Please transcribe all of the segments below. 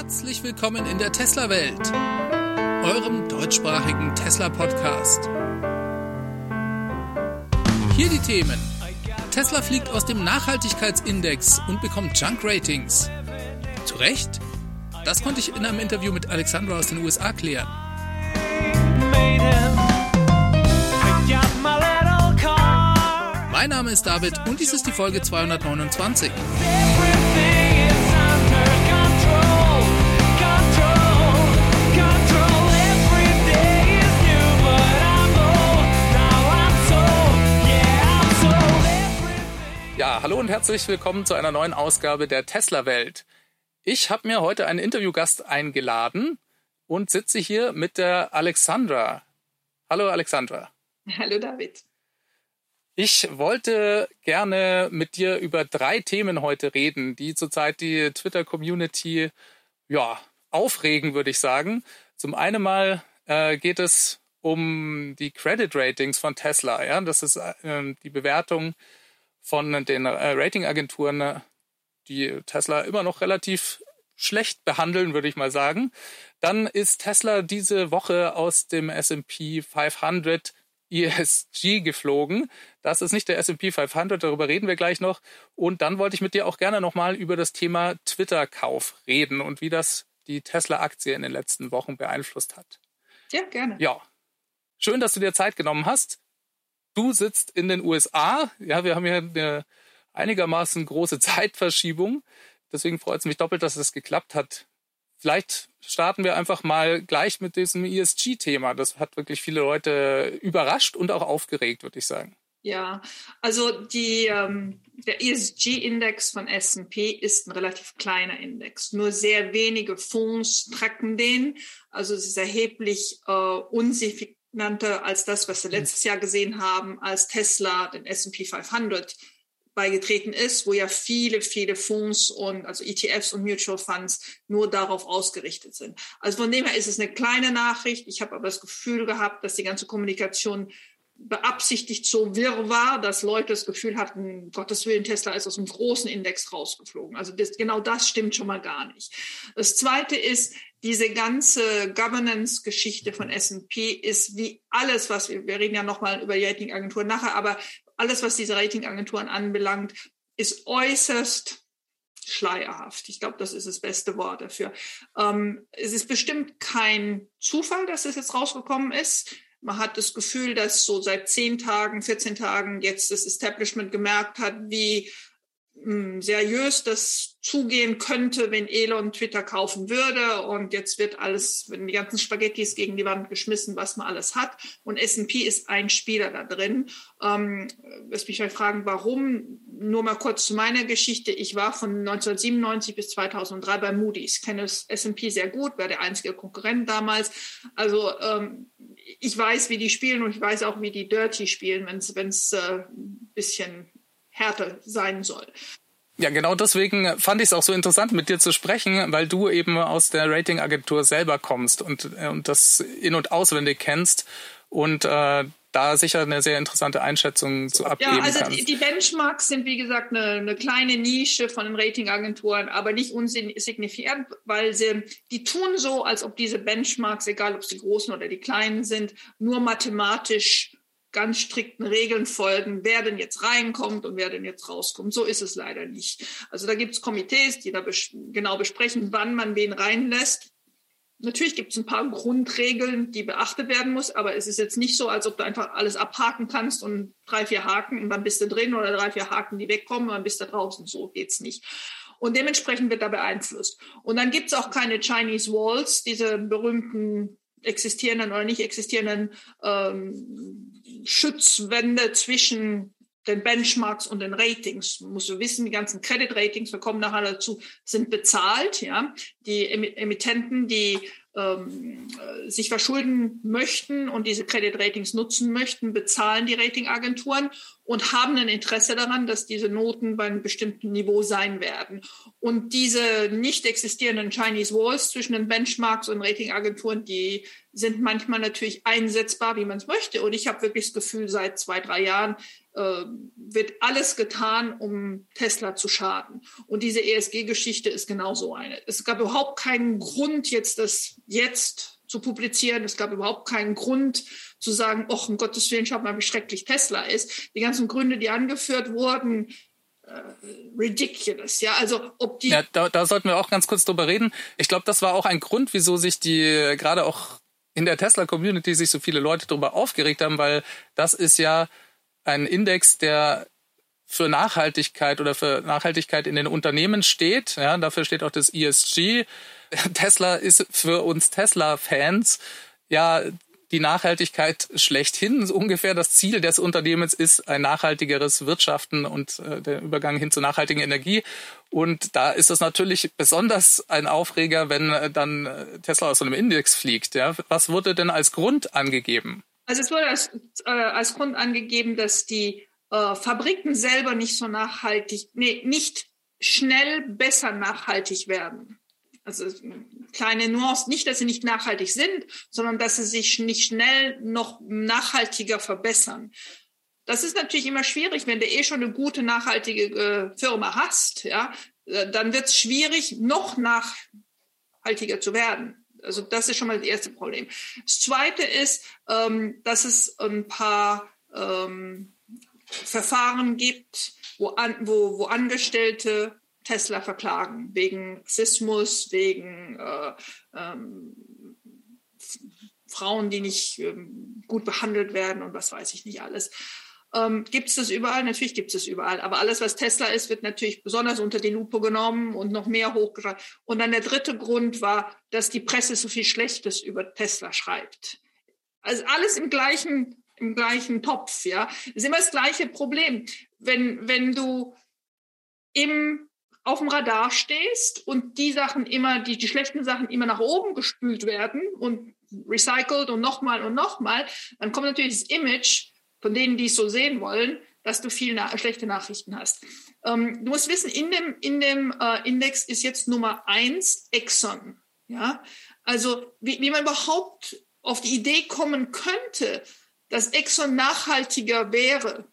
Herzlich willkommen in der Tesla-Welt, eurem deutschsprachigen Tesla-Podcast. Hier die Themen. Tesla fliegt aus dem Nachhaltigkeitsindex und bekommt Junk-Ratings. Zu Recht? Das konnte ich in einem Interview mit Alexandra aus den USA klären. Mein Name ist David und dies ist die Folge 229. Ja, hallo und herzlich willkommen zu einer neuen Ausgabe der Tesla Welt. Ich habe mir heute einen Interviewgast eingeladen und sitze hier mit der Alexandra. Hallo Alexandra. Hallo David. Ich wollte gerne mit dir über drei Themen heute reden, die zurzeit die Twitter-Community ja, aufregen, würde ich sagen. Zum einen mal äh, geht es um die Credit Ratings von Tesla. Ja? Das ist äh, die Bewertung von den äh, Ratingagenturen, äh, die Tesla immer noch relativ schlecht behandeln, würde ich mal sagen. Dann ist Tesla diese Woche aus dem S&P 500 ESG geflogen. Das ist nicht der S&P 500, darüber reden wir gleich noch. Und dann wollte ich mit dir auch gerne nochmal über das Thema Twitter-Kauf reden und wie das die Tesla-Aktie in den letzten Wochen beeinflusst hat. Ja, gerne. Ja. Schön, dass du dir Zeit genommen hast. Du sitzt in den USA. Ja, wir haben hier eine einigermaßen große Zeitverschiebung. Deswegen freut es mich doppelt, dass es geklappt hat. Vielleicht starten wir einfach mal gleich mit diesem ESG-Thema. Das hat wirklich viele Leute überrascht und auch aufgeregt, würde ich sagen. Ja, also die, ähm, der ESG-Index von S&P ist ein relativ kleiner Index. Nur sehr wenige Fonds tracken den. Also es ist erheblich äh, unsignifikanter als das, was wir hm. letztes Jahr gesehen haben, als Tesla den S&P 500 beigetreten ist, wo ja viele, viele Fonds und also ETFs und Mutual Funds nur darauf ausgerichtet sind. Also von dem her ist es eine kleine Nachricht. Ich habe aber das Gefühl gehabt, dass die ganze Kommunikation beabsichtigt so wirr war, dass Leute das Gefühl hatten, Gottes Willen, Tesla ist aus einem großen Index rausgeflogen. Also das, genau das stimmt schon mal gar nicht. Das Zweite ist, diese ganze Governance-Geschichte von S&P ist wie alles, was wir, wir reden ja nochmal über die Ratingagenturen nachher, aber alles, was diese Ratingagenturen anbelangt, ist äußerst schleierhaft. Ich glaube, das ist das beste Wort dafür. Ähm, es ist bestimmt kein Zufall, dass es jetzt rausgekommen ist. Man hat das Gefühl, dass so seit zehn Tagen, 14 Tagen jetzt das Establishment gemerkt hat, wie hm, seriös das zugehen könnte, wenn Elon Twitter kaufen würde. Und jetzt wird alles, wenn die ganzen Spaghettis gegen die Wand geschmissen, was man alles hat. Und S&P ist ein Spieler da drin. Ähm, lass mich mal fragen, warum? Nur mal kurz zu meiner Geschichte. Ich war von 1997 bis 2003 bei Moody's. Kenne S&P sehr gut, war der einzige Konkurrent damals. Also ähm, ich weiß, wie die spielen und ich weiß auch, wie die Dirty spielen, wenn es äh, ein bisschen härter sein soll. Ja, genau deswegen fand ich es auch so interessant, mit dir zu sprechen, weil du eben aus der Ratingagentur selber kommst und, äh, und das in- und auswendig kennst und äh, da sicher eine sehr interessante Einschätzung zu abgeben Ja, also kannst. die Benchmarks sind wie gesagt eine, eine kleine Nische von den Ratingagenturen, aber nicht unsignifikant, weil sie, die tun so, als ob diese Benchmarks, egal ob sie großen oder die kleinen sind, nur mathematisch ganz strikten Regeln folgen, wer denn jetzt reinkommt und wer denn jetzt rauskommt. So ist es leider nicht. Also da gibt es Komitees, die da bes genau besprechen, wann man wen reinlässt. Natürlich gibt es ein paar Grundregeln, die beachtet werden muss, aber es ist jetzt nicht so, als ob du einfach alles abhaken kannst und drei, vier Haken und dann bist du drin oder drei, vier Haken, die wegkommen und dann bist du draußen. So geht's nicht. Und dementsprechend wird da beeinflusst. Und dann gibt es auch keine Chinese Walls, diese berühmten existierenden oder nicht existierenden ähm, Schutzwände zwischen den Benchmarks und den Ratings. Man muss wissen, die ganzen Credit Ratings, wir kommen nachher dazu, sind bezahlt. Ja, die Emittenten, die ähm, äh, sich verschulden möchten und diese Credit Ratings nutzen möchten, bezahlen die Ratingagenturen und haben ein Interesse daran, dass diese Noten bei einem bestimmten Niveau sein werden. Und diese nicht existierenden Chinese Walls zwischen den Benchmarks und Ratingagenturen, die sind manchmal natürlich einsetzbar, wie man es möchte. Und ich habe wirklich das Gefühl, seit zwei, drei Jahren äh, wird alles getan, um Tesla zu schaden. Und diese ESG-Geschichte ist genauso eine. Es gab überhaupt keinen Grund, jetzt das jetzt zu publizieren. Es gab überhaupt keinen Grund zu sagen, ach, um Gottes Willen, schaut mal, wie schrecklich Tesla ist. Die ganzen Gründe, die angeführt wurden, äh, ridiculous. Ja, also ob die. Ja, da, da sollten wir auch ganz kurz drüber reden. Ich glaube, das war auch ein Grund, wieso sich die gerade auch in der Tesla-Community sich so viele Leute darüber aufgeregt haben, weil das ist ja ein Index, der für Nachhaltigkeit oder für Nachhaltigkeit in den Unternehmen steht. Ja, dafür steht auch das ESG. Tesla ist für uns Tesla-Fans ja die Nachhaltigkeit schlechthin. So ungefähr das Ziel des Unternehmens ist ein nachhaltigeres Wirtschaften und äh, der Übergang hin zu nachhaltiger Energie. Und da ist es natürlich besonders ein Aufreger, wenn äh, dann äh, Tesla aus so einem Index fliegt. Ja? Was wurde denn als Grund angegeben? Also es wurde als, äh, als Grund angegeben, dass die äh, Fabriken selber nicht so nachhaltig, nee, nicht schnell besser nachhaltig werden. Also kleine Nuance, nicht, dass sie nicht nachhaltig sind, sondern dass sie sich nicht schnell noch nachhaltiger verbessern. Das ist natürlich immer schwierig, wenn du eh schon eine gute, nachhaltige äh, Firma hast, ja, äh, dann wird es schwierig, noch nachhaltiger zu werden. Also das ist schon mal das erste Problem. Das zweite ist, ähm, dass es ein paar ähm, Verfahren gibt, wo, an, wo, wo Angestellte Tesla verklagen, wegen Sismus, wegen äh, ähm, Frauen, die nicht ähm, gut behandelt werden und was weiß ich nicht alles. Ähm, gibt es das überall? Natürlich gibt es das überall. Aber alles, was Tesla ist, wird natürlich besonders unter die Lupe genommen und noch mehr hochgeschrieben. Und dann der dritte Grund war, dass die Presse so viel Schlechtes über Tesla schreibt. Also alles im gleichen, im gleichen Topf, ja. Das ist immer das gleiche Problem. Wenn, wenn du im auf dem Radar stehst und die Sachen immer, die, die schlechten Sachen immer nach oben gespült werden und recycelt und nochmal und nochmal, dann kommt natürlich das Image von denen, die es so sehen wollen, dass du viel na schlechte Nachrichten hast. Ähm, du musst wissen, in dem, in dem äh, Index ist jetzt Nummer eins Exxon. Ja, also wie, wie man überhaupt auf die Idee kommen könnte, dass Exxon nachhaltiger wäre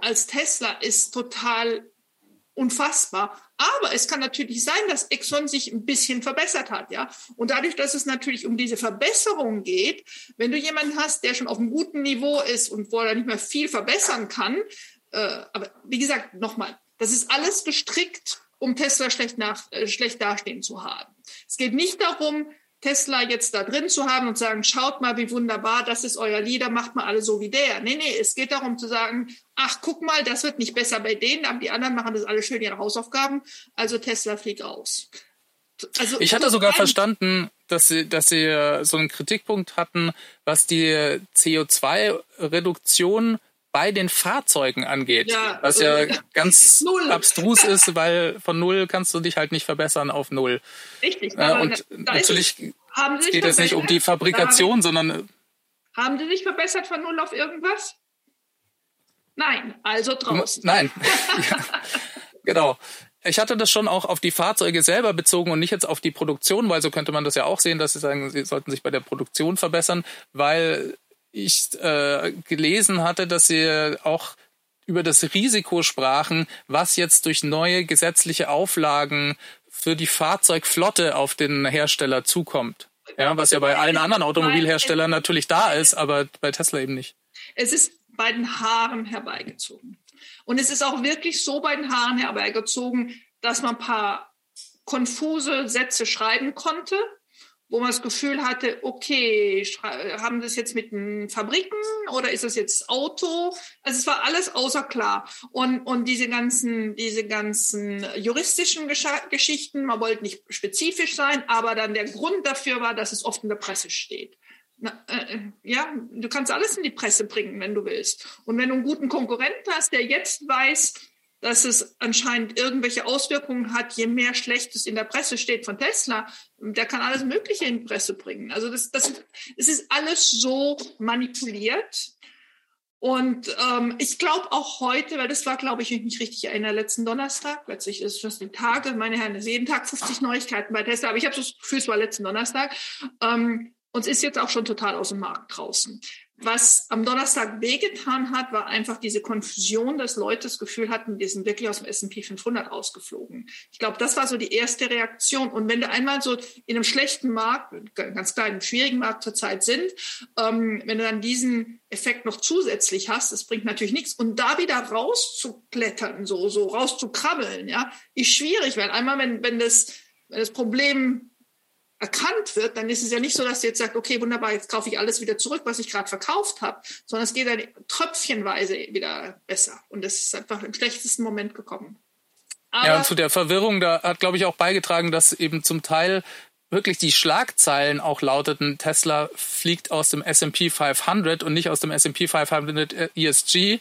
als Tesla, ist total unfassbar. Aber es kann natürlich sein, dass Exxon sich ein bisschen verbessert hat, ja. Und dadurch, dass es natürlich um diese Verbesserung geht, wenn du jemanden hast, der schon auf einem guten Niveau ist und wo er nicht mehr viel verbessern kann, äh, aber wie gesagt, nochmal, das ist alles gestrickt, um Tesla schlecht, nach, äh, schlecht dastehen zu haben. Es geht nicht darum, Tesla jetzt da drin zu haben und sagen, schaut mal, wie wunderbar, das ist euer Leader, macht mal alle so wie der. Nee, nee, es geht darum zu sagen, ach, guck mal, das wird nicht besser bei denen, aber die anderen machen das alle schön ihre Hausaufgaben, also Tesla fliegt raus. Also, ich hatte sogar verstanden, dass sie, dass sie äh, so einen Kritikpunkt hatten, was die CO2-Reduktion bei den Fahrzeugen angeht. Ja, was ja äh, ganz null. abstrus ist, weil von null kannst du dich halt nicht verbessern auf null. Richtig. Äh, und natürlich es, geht es nicht um die Fabrikation, sondern. Äh, haben sie sich verbessert von null auf irgendwas? Nein, also draußen. Nein. ja, genau. Ich hatte das schon auch auf die Fahrzeuge selber bezogen und nicht jetzt auf die Produktion, weil so könnte man das ja auch sehen, dass sie sagen, sie sollten sich bei der Produktion verbessern, weil ich äh, gelesen hatte, dass sie auch über das Risiko sprachen, was jetzt durch neue gesetzliche Auflagen für die Fahrzeugflotte auf den Hersteller zukommt. Ja, was ja bei allen anderen Automobilherstellern natürlich da ist, aber bei Tesla eben nicht. Es ist bei den Haaren herbeigezogen. Und es ist auch wirklich so bei den Haaren herbeigezogen, dass man ein paar konfuse Sätze schreiben konnte, wo man das Gefühl hatte, okay, haben das jetzt mit den Fabriken oder ist das jetzt Auto? Also es war alles außer klar. Und, und diese ganzen, diese ganzen juristischen Gesch Geschichten, man wollte nicht spezifisch sein, aber dann der Grund dafür war, dass es oft in der Presse steht. Na, äh, ja, du kannst alles in die Presse bringen, wenn du willst. Und wenn du einen guten Konkurrenten hast, der jetzt weiß, dass es anscheinend irgendwelche Auswirkungen hat, je mehr Schlechtes in der Presse steht von Tesla. Der kann alles Mögliche in die Presse bringen. Also das, das, es ist alles so manipuliert. Und ähm, ich glaube auch heute, weil das war, glaube ich, wenn ich mich richtig erinnere, letzten Donnerstag, plötzlich ist es schon die Tage, meine Herren, es ist jeden Tag 50 Neuigkeiten bei Tesla, aber ich habe das Gefühl, es war letzten Donnerstag. Ähm, und es ist jetzt auch schon total aus dem Markt draußen. Was am Donnerstag wehgetan hat, war einfach diese Konfusion, dass Leute das Gefühl hatten, die sind wirklich aus dem S&P 500 rausgeflogen. Ich glaube, das war so die erste Reaktion. Und wenn du einmal so in einem schlechten Markt, ganz klar in einem schwierigen Markt zurzeit sind, ähm, wenn du dann diesen Effekt noch zusätzlich hast, das bringt natürlich nichts. Und da wieder rauszuklettern, so, so rauszukrabbeln, ja, ist schwierig, weil einmal, wenn, wenn das, wenn das Problem erkannt wird, dann ist es ja nicht so, dass du jetzt sagst, okay, wunderbar, jetzt kaufe ich alles wieder zurück, was ich gerade verkauft habe, sondern es geht dann tröpfchenweise wieder besser. Und das ist einfach im schlechtesten Moment gekommen. Aber ja, und zu der Verwirrung, da hat, glaube ich, auch beigetragen, dass eben zum Teil wirklich die Schlagzeilen auch lauteten, Tesla fliegt aus dem S&P 500 und nicht aus dem S&P 500 ESG.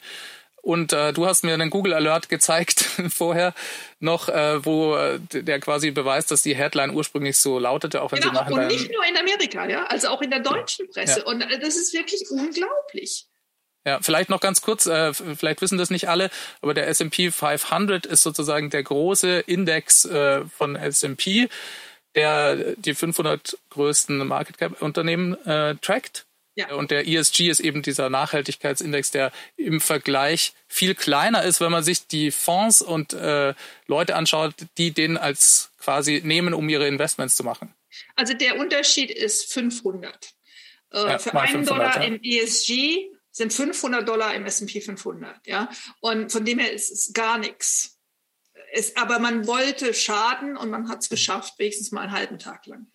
Und äh, du hast mir einen Google Alert gezeigt vorher noch, äh, wo äh, der quasi beweist, dass die Headline ursprünglich so lautete, auch wenn genau, sie nachher und nicht nur in Amerika, ja, also auch in der deutschen Presse. Ja. Und äh, das ist wirklich unglaublich. Ja, vielleicht noch ganz kurz, äh, vielleicht wissen das nicht alle, aber der S&P 500 ist sozusagen der große Index äh, von S&P, der die 500 größten Market Cap Unternehmen äh, trackt. Ja. Und der ESG ist eben dieser Nachhaltigkeitsindex, der im Vergleich viel kleiner ist, wenn man sich die Fonds und äh, Leute anschaut, die den als quasi nehmen, um ihre Investments zu machen. Also der Unterschied ist 500. Äh, ja, für einen Dollar ja. im ESG sind 500 Dollar im S&P 500. Ja, und von dem her ist es gar nichts. Es, aber man wollte schaden und man hat es geschafft, wenigstens mal einen halben Tag lang.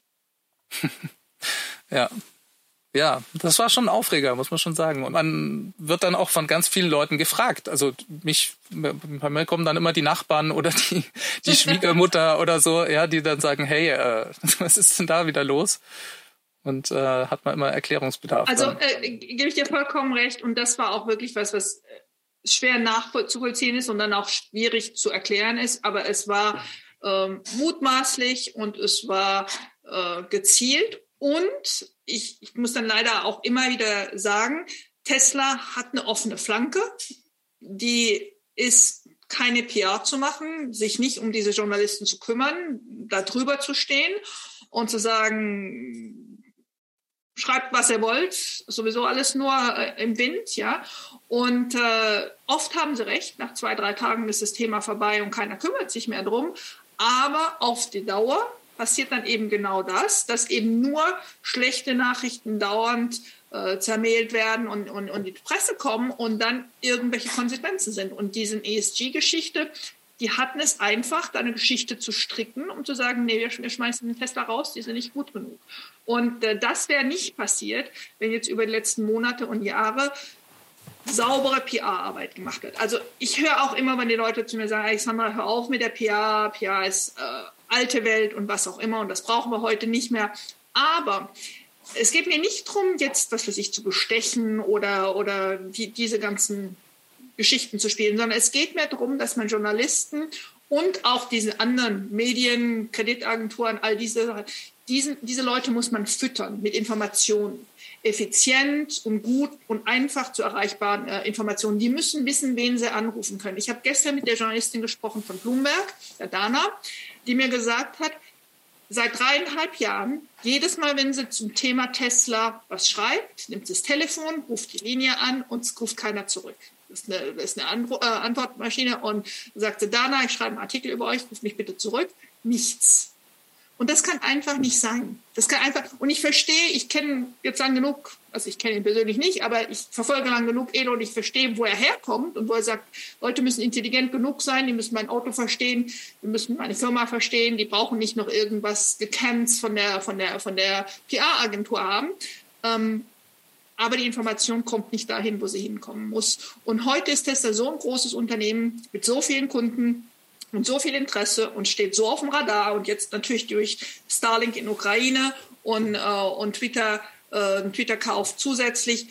ja, ja, das war schon ein Aufreger, muss man schon sagen. Und man wird dann auch von ganz vielen Leuten gefragt. Also mich, bei mir kommen dann immer die Nachbarn oder die, die Schwiegermutter oder so, ja, die dann sagen, hey, äh, was ist denn da wieder los? Und äh, hat man immer Erklärungsbedarf. Also äh, gebe ich dir vollkommen recht. Und das war auch wirklich was, was schwer nachzuvollziehen ist und dann auch schwierig zu erklären ist. Aber es war ähm, mutmaßlich und es war äh, gezielt und ich, ich muss dann leider auch immer wieder sagen, Tesla hat eine offene Flanke. Die ist keine PR zu machen, sich nicht um diese Journalisten zu kümmern, da drüber zu stehen und zu sagen, schreibt, was ihr wollt, sowieso alles nur äh, im Wind, ja. Und äh, oft haben sie recht, nach zwei, drei Tagen ist das Thema vorbei und keiner kümmert sich mehr drum. Aber auf die Dauer passiert dann eben genau das, dass eben nur schlechte Nachrichten dauernd äh, zermehlt werden und, und, und die Presse kommen und dann irgendwelche Konsequenzen sind. Und diese ESG-Geschichte, die hatten es einfach, da eine Geschichte zu stricken, um zu sagen, nee, wir, wir schmeißen den Tesla raus, die sind nicht gut genug. Und äh, das wäre nicht passiert, wenn jetzt über die letzten Monate und Jahre saubere PR-Arbeit gemacht wird. Also ich höre auch immer, wenn die Leute zu mir sagen, Alexandra, hör auf mit der PR, PR ist äh, alte Welt und was auch immer und das brauchen wir heute nicht mehr. Aber es geht mir nicht darum, jetzt, was für sich zu bestechen oder, oder die, diese ganzen Geschichten zu spielen, sondern es geht mir darum, dass man Journalisten und auch diese anderen Medien, Kreditagenturen, all diese, diesen, diese Leute muss man füttern mit Informationen. Effizient und gut und einfach zu erreichbaren äh, Informationen. Die müssen wissen, wen sie anrufen können. Ich habe gestern mit der Journalistin gesprochen von Bloomberg, der Dana die mir gesagt hat, seit dreieinhalb Jahren, jedes Mal, wenn sie zum Thema Tesla was schreibt, nimmt sie das Telefon, ruft die Linie an und es ruft keiner zurück. Das ist eine, das ist eine Antwo äh, Antwortmaschine und sagte, Dana, ich schreibe einen Artikel über euch, ruf mich bitte zurück. Nichts. Und das kann einfach nicht sein. Das kann einfach, und ich verstehe, ich kenne jetzt lang genug, also ich kenne ihn persönlich nicht, aber ich verfolge lang genug Elon und ich verstehe, wo er herkommt und wo er sagt, Leute müssen intelligent genug sein, die müssen mein Auto verstehen, die müssen meine Firma verstehen, die brauchen nicht noch irgendwas gekannt von der, von der, von der PR-Agentur haben. Ähm, aber die Information kommt nicht dahin, wo sie hinkommen muss. Und heute ist Tesla so ein großes Unternehmen mit so vielen Kunden, und so viel Interesse und steht so auf dem Radar und jetzt natürlich durch Starlink in Ukraine und, äh, und Twitter, äh, Twitter-Kauf zusätzlich,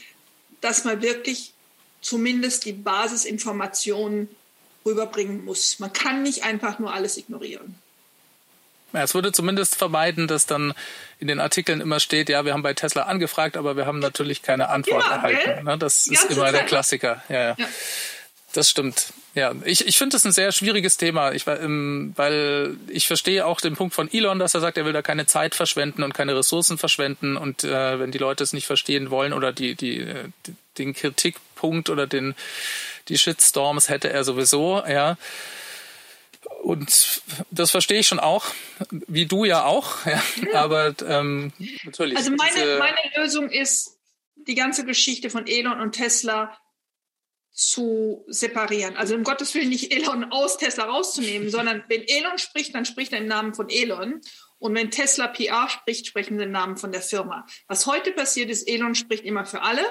dass man wirklich zumindest die Basisinformationen rüberbringen muss. Man kann nicht einfach nur alles ignorieren. Ja, es würde zumindest vermeiden, dass dann in den Artikeln immer steht, ja, wir haben bei Tesla angefragt, aber wir haben natürlich keine Antwort ja, erhalten. Ne? Das ist immer der Klassiker. Ja. ja. Das stimmt. Ja, ich, ich finde das ein sehr schwieriges Thema, ich, ähm, weil ich verstehe auch den Punkt von Elon, dass er sagt, er will da keine Zeit verschwenden und keine Ressourcen verschwenden und äh, wenn die Leute es nicht verstehen wollen oder die, die, äh, den Kritikpunkt oder den, die Shitstorms hätte er sowieso, ja. Und das verstehe ich schon auch, wie du ja auch, ja. ja. aber ähm, natürlich. Also meine, meine Lösung ist, die ganze Geschichte von Elon und Tesla zu separieren. Also um Gottes Willen nicht Elon aus Tesla rauszunehmen, sondern wenn Elon spricht, dann spricht er im Namen von Elon. Und wenn Tesla PR spricht, sprechen sie im Namen von der Firma. Was heute passiert ist, Elon spricht immer für alle.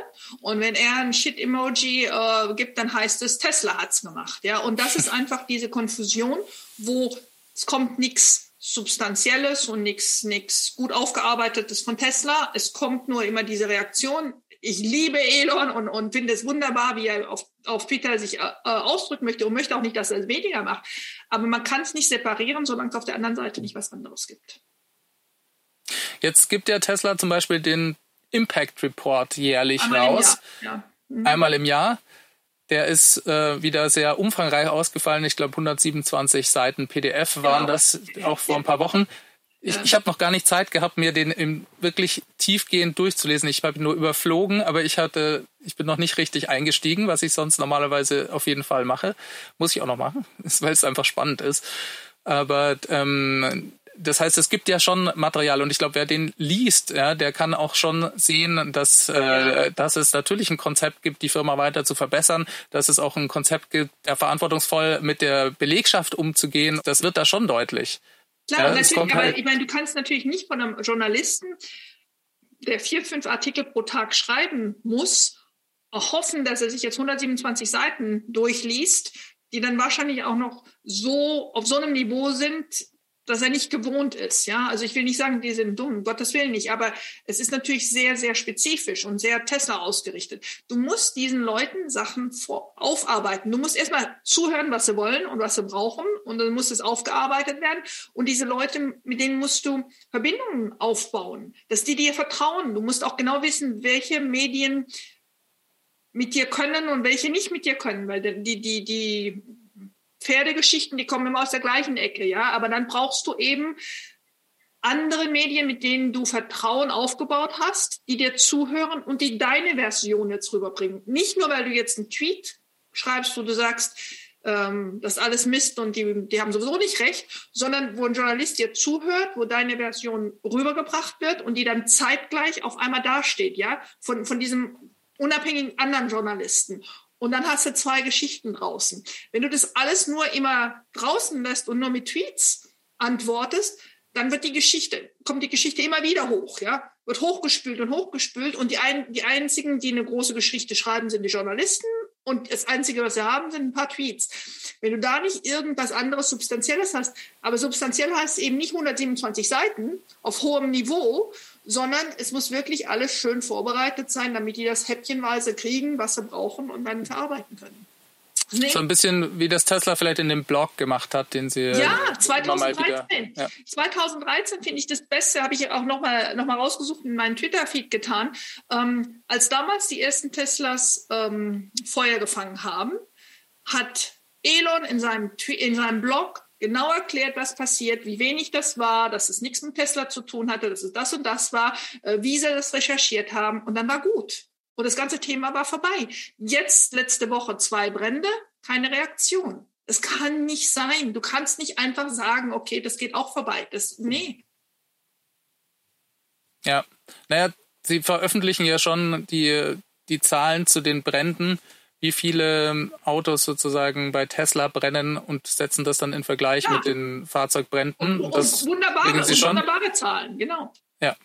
Und wenn er ein Shit-Emoji äh, gibt, dann heißt es, Tesla hat's gemacht. Ja, und das ist einfach diese Konfusion, wo es kommt nichts Substanzielles und nichts nichts gut aufgearbeitetes von Tesla. Es kommt nur immer diese Reaktion ich liebe Elon und, und finde es wunderbar, wie er auf, auf Twitter sich äh, ausdrücken möchte und möchte auch nicht, dass er es weniger macht. Aber man kann es nicht separieren, solange es auf der anderen Seite nicht was anderes gibt. Jetzt gibt ja Tesla zum Beispiel den Impact Report jährlich Einmal raus. Ja. Mhm. Einmal im Jahr. Der ist äh, wieder sehr umfangreich ausgefallen. Ich glaube, 127 Seiten PDF waren ja, das auch vor ein paar Wochen. Ich, ich habe noch gar nicht Zeit gehabt, mir den im, wirklich tiefgehend durchzulesen. Ich habe ihn nur überflogen, aber ich hatte, ich bin noch nicht richtig eingestiegen, was ich sonst normalerweise auf jeden Fall mache. Muss ich auch noch machen, weil es einfach spannend ist. Aber ähm, das heißt, es gibt ja schon Material und ich glaube, wer den liest, ja, der kann auch schon sehen, dass, äh, dass es natürlich ein Konzept gibt, die Firma weiter zu verbessern, dass es auch ein Konzept gibt, der verantwortungsvoll mit der Belegschaft umzugehen. Das wird da schon deutlich. Klar, ja, natürlich, aber halt ich meine, du kannst natürlich nicht von einem Journalisten, der vier, fünf Artikel pro Tag schreiben muss, hoffen, dass er sich jetzt 127 Seiten durchliest, die dann wahrscheinlich auch noch so auf so einem Niveau sind, dass er nicht gewohnt ist. Ja, also ich will nicht sagen, die sind dumm, Gottes Willen nicht, aber es ist natürlich sehr, sehr spezifisch und sehr Tesla ausgerichtet. Du musst diesen Leuten Sachen vor, aufarbeiten. Du musst erstmal zuhören, was sie wollen und was sie brauchen und dann muss es aufgearbeitet werden. Und diese Leute, mit denen musst du Verbindungen aufbauen, dass die dir vertrauen. Du musst auch genau wissen, welche Medien mit dir können und welche nicht mit dir können, weil die, die, die Pferdegeschichten, die kommen immer aus der gleichen Ecke, ja. Aber dann brauchst du eben andere Medien, mit denen du Vertrauen aufgebaut hast, die dir zuhören und die deine Version jetzt rüberbringen. Nicht nur, weil du jetzt einen Tweet schreibst, wo du sagst, ähm, das ist alles Mist und die, die haben sowieso nicht recht, sondern wo ein Journalist dir zuhört, wo deine Version rübergebracht wird und die dann zeitgleich auf einmal dasteht, ja, von, von diesem unabhängigen anderen Journalisten. Und dann hast du zwei Geschichten draußen. Wenn du das alles nur immer draußen lässt und nur mit Tweets antwortest, dann wird die Geschichte, kommt die Geschichte immer wieder hoch, ja, wird hochgespült und hochgespült und die, ein, die einzigen, die eine große Geschichte schreiben, sind die Journalisten und das einzige, was sie haben, sind ein paar Tweets. Wenn du da nicht irgendwas anderes Substanzielles hast, aber substanziell heißt eben nicht 127 Seiten auf hohem Niveau, sondern es muss wirklich alles schön vorbereitet sein, damit die das häppchenweise kriegen, was sie brauchen und dann verarbeiten können. Nee. So ein bisschen wie das Tesla vielleicht in dem Blog gemacht hat, den sie ja 2013. Wieder, ja. 2013 finde ich das Beste, habe ich auch noch mal noch mal rausgesucht in meinen Twitter-Feed getan, ähm, als damals die ersten Teslas ähm, Feuer gefangen haben, hat Elon in seinem in seinem Blog genau erklärt, was passiert, wie wenig das war, dass es nichts mit Tesla zu tun hatte, dass es das und das war, äh, wie sie das recherchiert haben und dann war gut. Und das ganze Thema war vorbei. Jetzt, letzte Woche, zwei Brände, keine Reaktion. Es kann nicht sein. Du kannst nicht einfach sagen, okay, das geht auch vorbei. Das, nee. Ja, naja, sie veröffentlichen ja schon die, die Zahlen zu den Bränden wie viele Autos sozusagen bei Tesla brennen und setzen das dann in Vergleich ja. mit den Fahrzeugbränden. Und, und wunderbare, sie schon. wunderbare Zahlen, genau. Ja.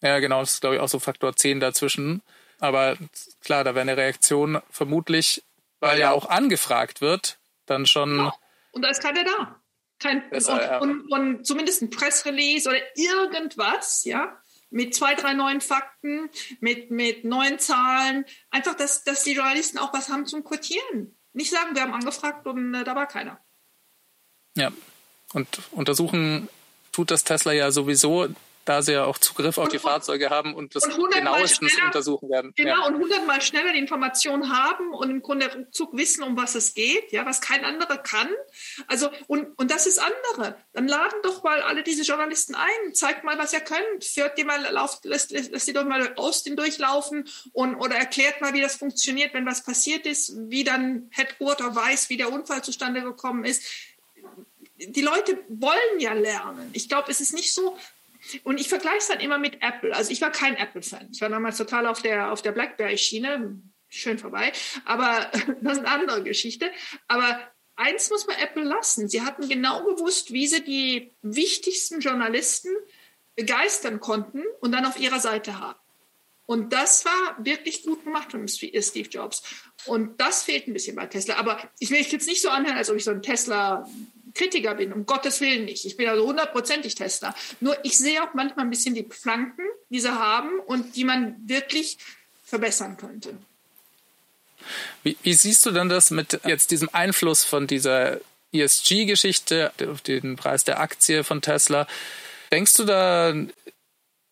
Ja, genau, das ist, glaube ich, auch so Faktor 10 dazwischen. Aber klar, da wäre eine Reaktion vermutlich, weil ja auch angefragt wird, dann schon. Ja. Und da ist keiner da. Kein, besser, und, ja. und, und, zumindest ein Pressrelease oder irgendwas, ja mit zwei, drei neuen Fakten, mit, mit neuen Zahlen. Einfach, dass, dass die Journalisten auch was haben zum Quotieren. Nicht sagen, wir haben angefragt und äh, da war keiner. Ja, und untersuchen tut das Tesla ja sowieso. Da sie ja auch Zugriff auf die Fahrzeuge haben und das und genauestens untersuchen werden. Genau, ja. und hundertmal schneller die Informationen haben und im Grunde ruckzuck wissen, um was es geht, ja, was kein anderer kann. Also, und, und das ist andere. Dann laden doch mal alle diese Journalisten ein, zeigt mal, was ihr könnt, führt die mal, lauft, lässt, lässt die doch mal Austin durchlaufen und, oder erklärt mal, wie das funktioniert, wenn was passiert ist, wie dann Headquarter weiß, wie der Unfall zustande gekommen ist die Leute wollen ja lernen. Ich glaube, es ist nicht so, und ich vergleiche es dann immer mit Apple. Also ich war kein Apple-Fan. Ich war damals total auf der, auf der Blackberry-Schiene. Schön vorbei. Aber das ist eine andere Geschichte. Aber eins muss man Apple lassen. Sie hatten genau gewusst, wie sie die wichtigsten Journalisten begeistern konnten und dann auf ihrer Seite haben. Und das war wirklich gut gemacht von Steve Jobs. Und das fehlt ein bisschen bei Tesla. Aber ich will jetzt nicht so anhören, als ob ich so ein Tesla Kritiker bin, um Gottes Willen nicht. Ich bin also hundertprozentig Tester. Nur ich sehe auch manchmal ein bisschen die Flanken, die sie haben und die man wirklich verbessern könnte. Wie, wie siehst du denn das mit jetzt diesem Einfluss von dieser ESG-Geschichte auf den Preis der Aktie von Tesla? Denkst du da,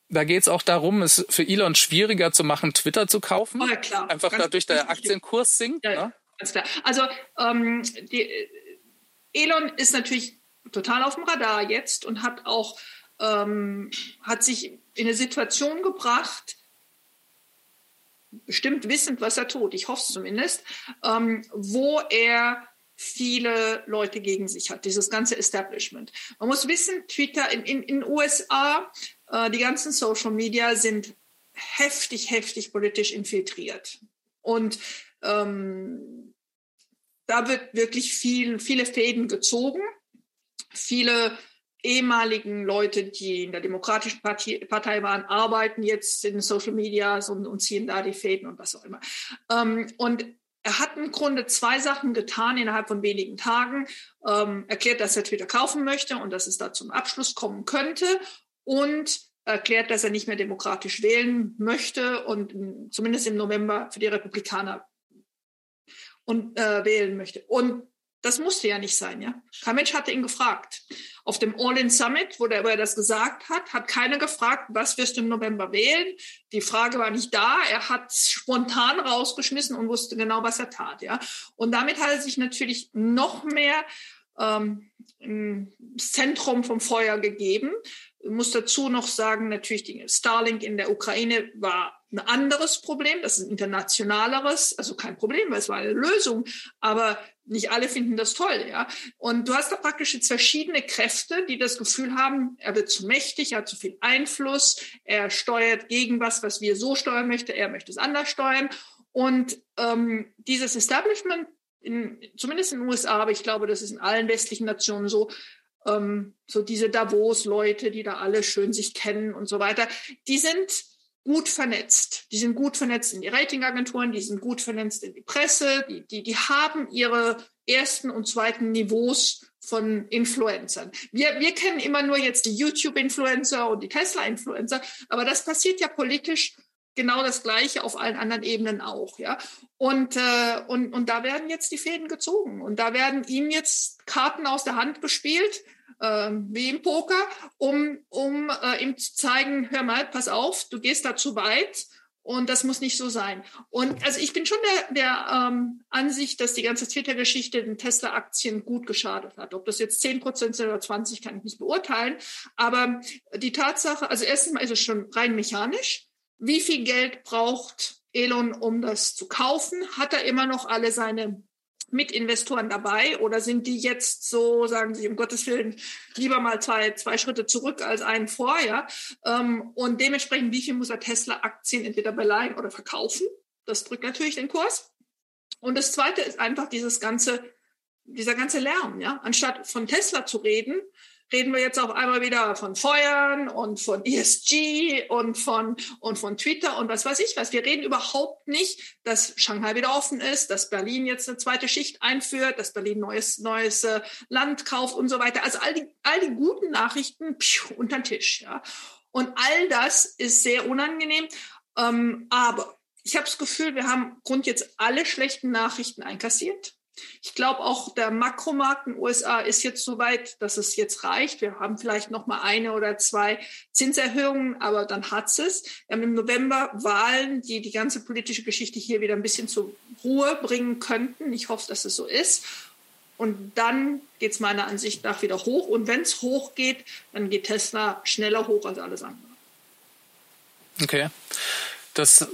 da geht es auch darum, es für Elon schwieriger zu machen, Twitter zu kaufen? Oh ja, klar. Einfach ganz dadurch der Aktienkurs sinkt? Ja, ne? ganz klar. Also ähm, die, Elon ist natürlich total auf dem Radar jetzt und hat auch ähm, hat sich in eine Situation gebracht, bestimmt wissend, was er tut, ich hoffe es zumindest, ähm, wo er viele Leute gegen sich hat, dieses ganze Establishment. Man muss wissen, Twitter in den in, in USA, äh, die ganzen Social Media sind heftig, heftig politisch infiltriert. Und ähm, da wird wirklich viel, viele Fäden gezogen. Viele ehemaligen Leute, die in der Demokratischen Partei waren, arbeiten jetzt in Social Media und, und ziehen da die Fäden und was auch immer. Ähm, und er hat im Grunde zwei Sachen getan innerhalb von wenigen Tagen. Ähm, erklärt, dass er Twitter kaufen möchte und dass es da zum Abschluss kommen könnte und erklärt, dass er nicht mehr demokratisch wählen möchte und zumindest im November für die Republikaner und äh, wählen möchte. Und das musste ja nicht sein, ja. Kein Mensch hatte ihn gefragt. Auf dem All-in Summit, wo, der, wo er das gesagt hat, hat keiner gefragt, was wirst du im November wählen? Die Frage war nicht da. Er hat spontan rausgeschmissen und wusste genau, was er tat, ja. Und damit hat er sich natürlich noch mehr ähm, Zentrum vom Feuer gegeben. Ich muss dazu noch sagen, natürlich die Starlink in der Ukraine war ein anderes Problem, das ist ein internationaleres, also kein Problem, weil es war eine Lösung, aber nicht alle finden das toll, ja. Und du hast da praktisch jetzt verschiedene Kräfte, die das Gefühl haben, er wird zu mächtig, er hat zu viel Einfluss, er steuert gegen was, was wir so steuern möchten, er möchte es anders steuern. Und ähm, dieses Establishment, in, zumindest in den USA, aber ich glaube, das ist in allen westlichen Nationen so, ähm, so diese Davos-Leute, die da alle schön sich kennen und so weiter, die sind gut vernetzt. Die sind gut vernetzt in die Ratingagenturen, die sind gut vernetzt in die Presse, die, die, die haben ihre ersten und zweiten Niveaus von Influencern. Wir, wir kennen immer nur jetzt die YouTube-Influencer und die Tesla-Influencer, aber das passiert ja politisch genau das Gleiche auf allen anderen Ebenen auch, ja. Und, äh, und, und da werden jetzt die Fäden gezogen und da werden ihm jetzt Karten aus der Hand gespielt, äh, wie im Poker, um, um äh, ihm zu zeigen, hör mal, pass auf, du gehst da zu weit und das muss nicht so sein. Und also ich bin schon der, der ähm, Ansicht, dass die ganze Twitter-Geschichte den Tesla-Aktien gut geschadet hat. Ob das jetzt 10 Prozent sind oder 20, kann ich nicht beurteilen. Aber die Tatsache, also erstens mal ist es schon rein mechanisch. Wie viel Geld braucht Elon, um das zu kaufen? Hat er immer noch alle seine Mitinvestoren dabei oder sind die jetzt so, sagen Sie, um Gottes Willen, lieber mal zwei, zwei Schritte zurück als einen vorher? Ähm, und dementsprechend, wie viel muss er Tesla-Aktien entweder beleihen oder verkaufen? Das drückt natürlich den Kurs. Und das Zweite ist einfach dieses ganze, dieser ganze Lärm. Ja? Anstatt von Tesla zu reden, reden wir jetzt auf einmal wieder von Feuern und von ESG und von, und von Twitter und was weiß ich was. Wir reden überhaupt nicht, dass Shanghai wieder offen ist, dass Berlin jetzt eine zweite Schicht einführt, dass Berlin neues, neues äh, Land kauft und so weiter. Also all die, all die guten Nachrichten pfiuh, unter den Tisch. Ja. Und all das ist sehr unangenehm. Ähm, aber ich habe das Gefühl, wir haben Grund jetzt alle schlechten Nachrichten einkassiert. Ich glaube auch der Makromarkt in den USA ist jetzt so weit, dass es jetzt reicht. Wir haben vielleicht noch mal eine oder zwei Zinserhöhungen, aber dann hat es. Wir haben im November Wahlen, die die ganze politische Geschichte hier wieder ein bisschen zur Ruhe bringen könnten. Ich hoffe, dass es so ist. Und dann geht es meiner Ansicht nach wieder hoch. Und wenn es hoch geht, dann geht Tesla schneller hoch als alles andere. Okay. Das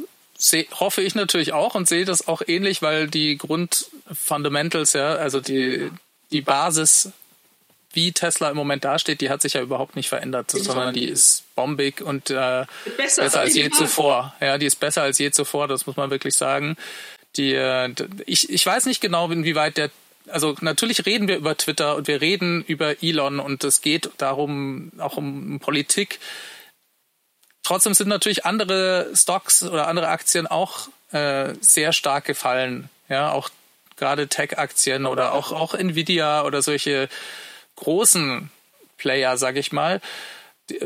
hoffe ich natürlich auch und sehe das auch ähnlich, weil die Grundfundamentals, ja, also die, die Basis, wie Tesla im Moment dasteht, die hat sich ja überhaupt nicht verändert, sondern die ist bombig und äh, besser, besser als je zuvor. Ja, die ist besser als je zuvor, das muss man wirklich sagen. Die, äh, ich, ich weiß nicht genau, inwieweit der also natürlich reden wir über Twitter und wir reden über Elon und es geht darum auch um Politik. Trotzdem sind natürlich andere Stocks oder andere Aktien auch äh, sehr stark gefallen. Ja, auch gerade Tech-Aktien oder auch, auch Nvidia oder solche großen Player, sag ich mal. Die,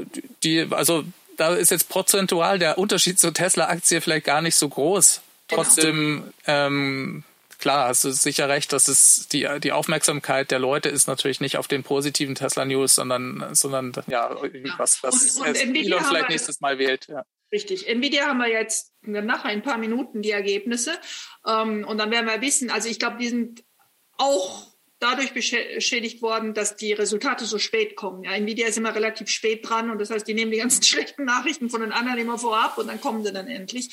die, also da ist jetzt prozentual der Unterschied zur Tesla-Aktie vielleicht gar nicht so groß. Genau. Trotzdem ähm, klar, hast du sicher recht, dass es die, die Aufmerksamkeit der Leute ist natürlich nicht auf den positiven Tesla News, sondern, sondern ja, was, was und, und Elon vielleicht nächstes Mal wählt. Ja. Richtig. Nvidia haben wir jetzt nach ein paar Minuten die Ergebnisse. Ähm, und dann werden wir wissen, also ich glaube, die sind auch dadurch beschädigt worden, dass die Resultate so spät kommen. Ja, Nvidia ist immer relativ spät dran und das heißt, die nehmen die ganzen schlechten Nachrichten von den anderen immer vorab und dann kommen sie dann endlich.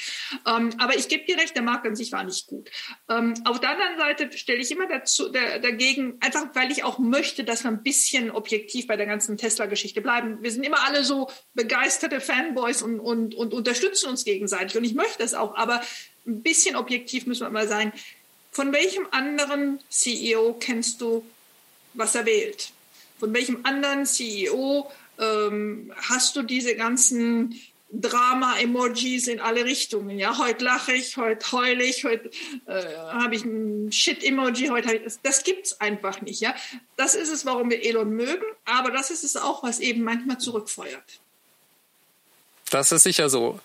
Ähm, aber ich gebe dir recht, der Markt an sich war nicht gut. Ähm, auf der anderen Seite stelle ich immer dazu, da, dagegen, einfach weil ich auch möchte, dass wir ein bisschen objektiv bei der ganzen Tesla-Geschichte bleiben. Wir sind immer alle so begeisterte Fanboys und, und, und unterstützen uns gegenseitig und ich möchte das auch, aber ein bisschen objektiv müssen wir mal sein. Von welchem anderen CEO kennst du, was er wählt? Von welchem anderen CEO ähm, hast du diese ganzen Drama-Emojis in alle Richtungen? Ja, heute lache ich, heute heule ich, heute äh, habe ich ein Shit-Emoji, heute ich, das, das gibt's einfach nicht. Ja, das ist es, warum wir Elon mögen, aber das ist es auch, was eben manchmal zurückfeuert. Das ist sicher so.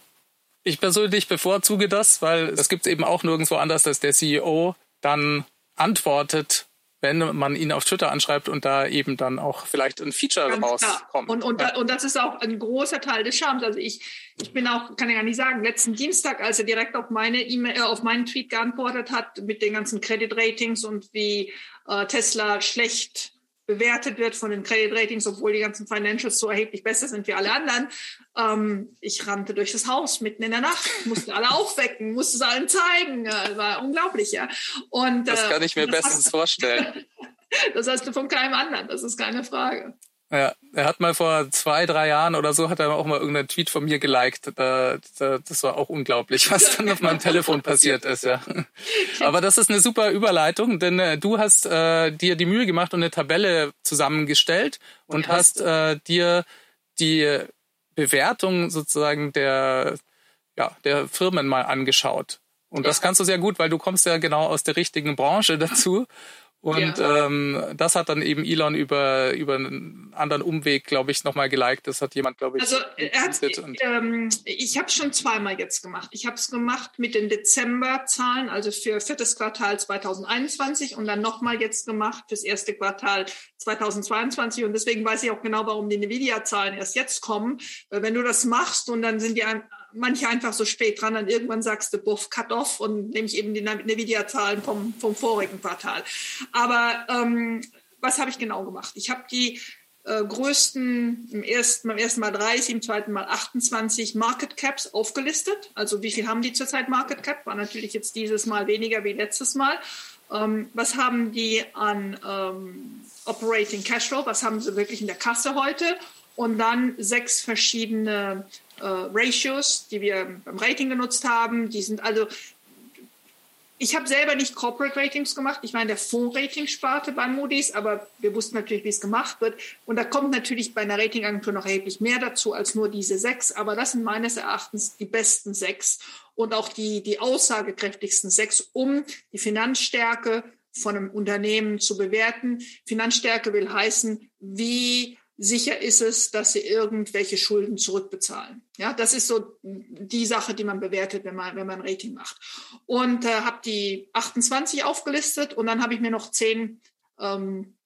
Ich persönlich bevorzuge das, weil es gibt eben auch nirgendwo anders, dass der CEO dann antwortet, wenn man ihn auf Twitter anschreibt und da eben dann auch vielleicht ein Feature Ganz rauskommt. Und, und, ja. und das ist auch ein großer Teil des Charmes. Also ich, ich bin auch, kann ich gar nicht sagen, letzten Dienstag, als er direkt auf meine E-Mail, äh, auf meinen Tweet geantwortet hat mit den ganzen Credit Ratings und wie äh, Tesla schlecht bewertet wird von den Credit Ratings, obwohl die ganzen Financials so erheblich besser sind wie alle anderen. Ähm, ich rannte durch das Haus mitten in der Nacht, musste alle aufwecken, musste es allen zeigen. Äh, war unglaublich, ja. Und, das kann ich mir bestens vorstellen. das hast du von keinem anderen, das ist keine Frage. Ja, er hat mal vor zwei, drei Jahren oder so, hat er auch mal irgendeinen Tweet von mir geliked. Das war auch unglaublich, was dann auf meinem Telefon passiert ist, ja. Aber das ist eine super Überleitung, denn äh, du hast äh, dir die Mühe gemacht und eine Tabelle zusammengestellt und hast äh, dir die Bewertung sozusagen der, ja, der Firmen mal angeschaut. Und das kannst du sehr gut, weil du kommst ja genau aus der richtigen Branche dazu. Und ja. ähm, das hat dann eben Elon über, über einen anderen Umweg, glaube ich, nochmal geliked. Das hat jemand, glaube ich, Also er hat, ähm, ich habe es schon zweimal jetzt gemacht. Ich habe es gemacht mit den Dezemberzahlen, also für viertes Quartal 2021 und dann nochmal jetzt gemacht fürs erste Quartal 2022. Und deswegen weiß ich auch genau, warum die Nvidia-Zahlen erst jetzt kommen. Weil wenn du das machst und dann sind die manche einfach so spät dran, dann irgendwann sagst du, buff, cut off und nehme ich eben die Nvidia-Zahlen vom, vom vorigen Quartal. Aber ähm, was habe ich genau gemacht? Ich habe die äh, größten im ersten, beim ersten Mal 30, im zweiten Mal 28 Market Caps aufgelistet. Also wie viel haben die zurzeit Market Cap? War natürlich jetzt dieses Mal weniger wie letztes Mal. Ähm, was haben die an ähm, Operating Cashflow? Was haben sie wirklich in der Kasse heute? Und dann sechs verschiedene äh, Ratios, die wir beim Rating genutzt haben. Die sind also, ich habe selber nicht Corporate Ratings gemacht. Ich war in der Fonds-Rating-Sparte bei Moody's, aber wir wussten natürlich, wie es gemacht wird. Und da kommt natürlich bei einer Ratingagentur noch erheblich mehr dazu als nur diese sechs. Aber das sind meines Erachtens die besten sechs und auch die, die aussagekräftigsten sechs, um die Finanzstärke von einem Unternehmen zu bewerten. Finanzstärke will heißen, wie sicher ist es, dass sie irgendwelche Schulden zurückbezahlen. Ja, das ist so die Sache, die man bewertet, wenn man, wenn man Rating macht. Und äh, habe die 28 aufgelistet und dann habe ich mir noch zehn ähm,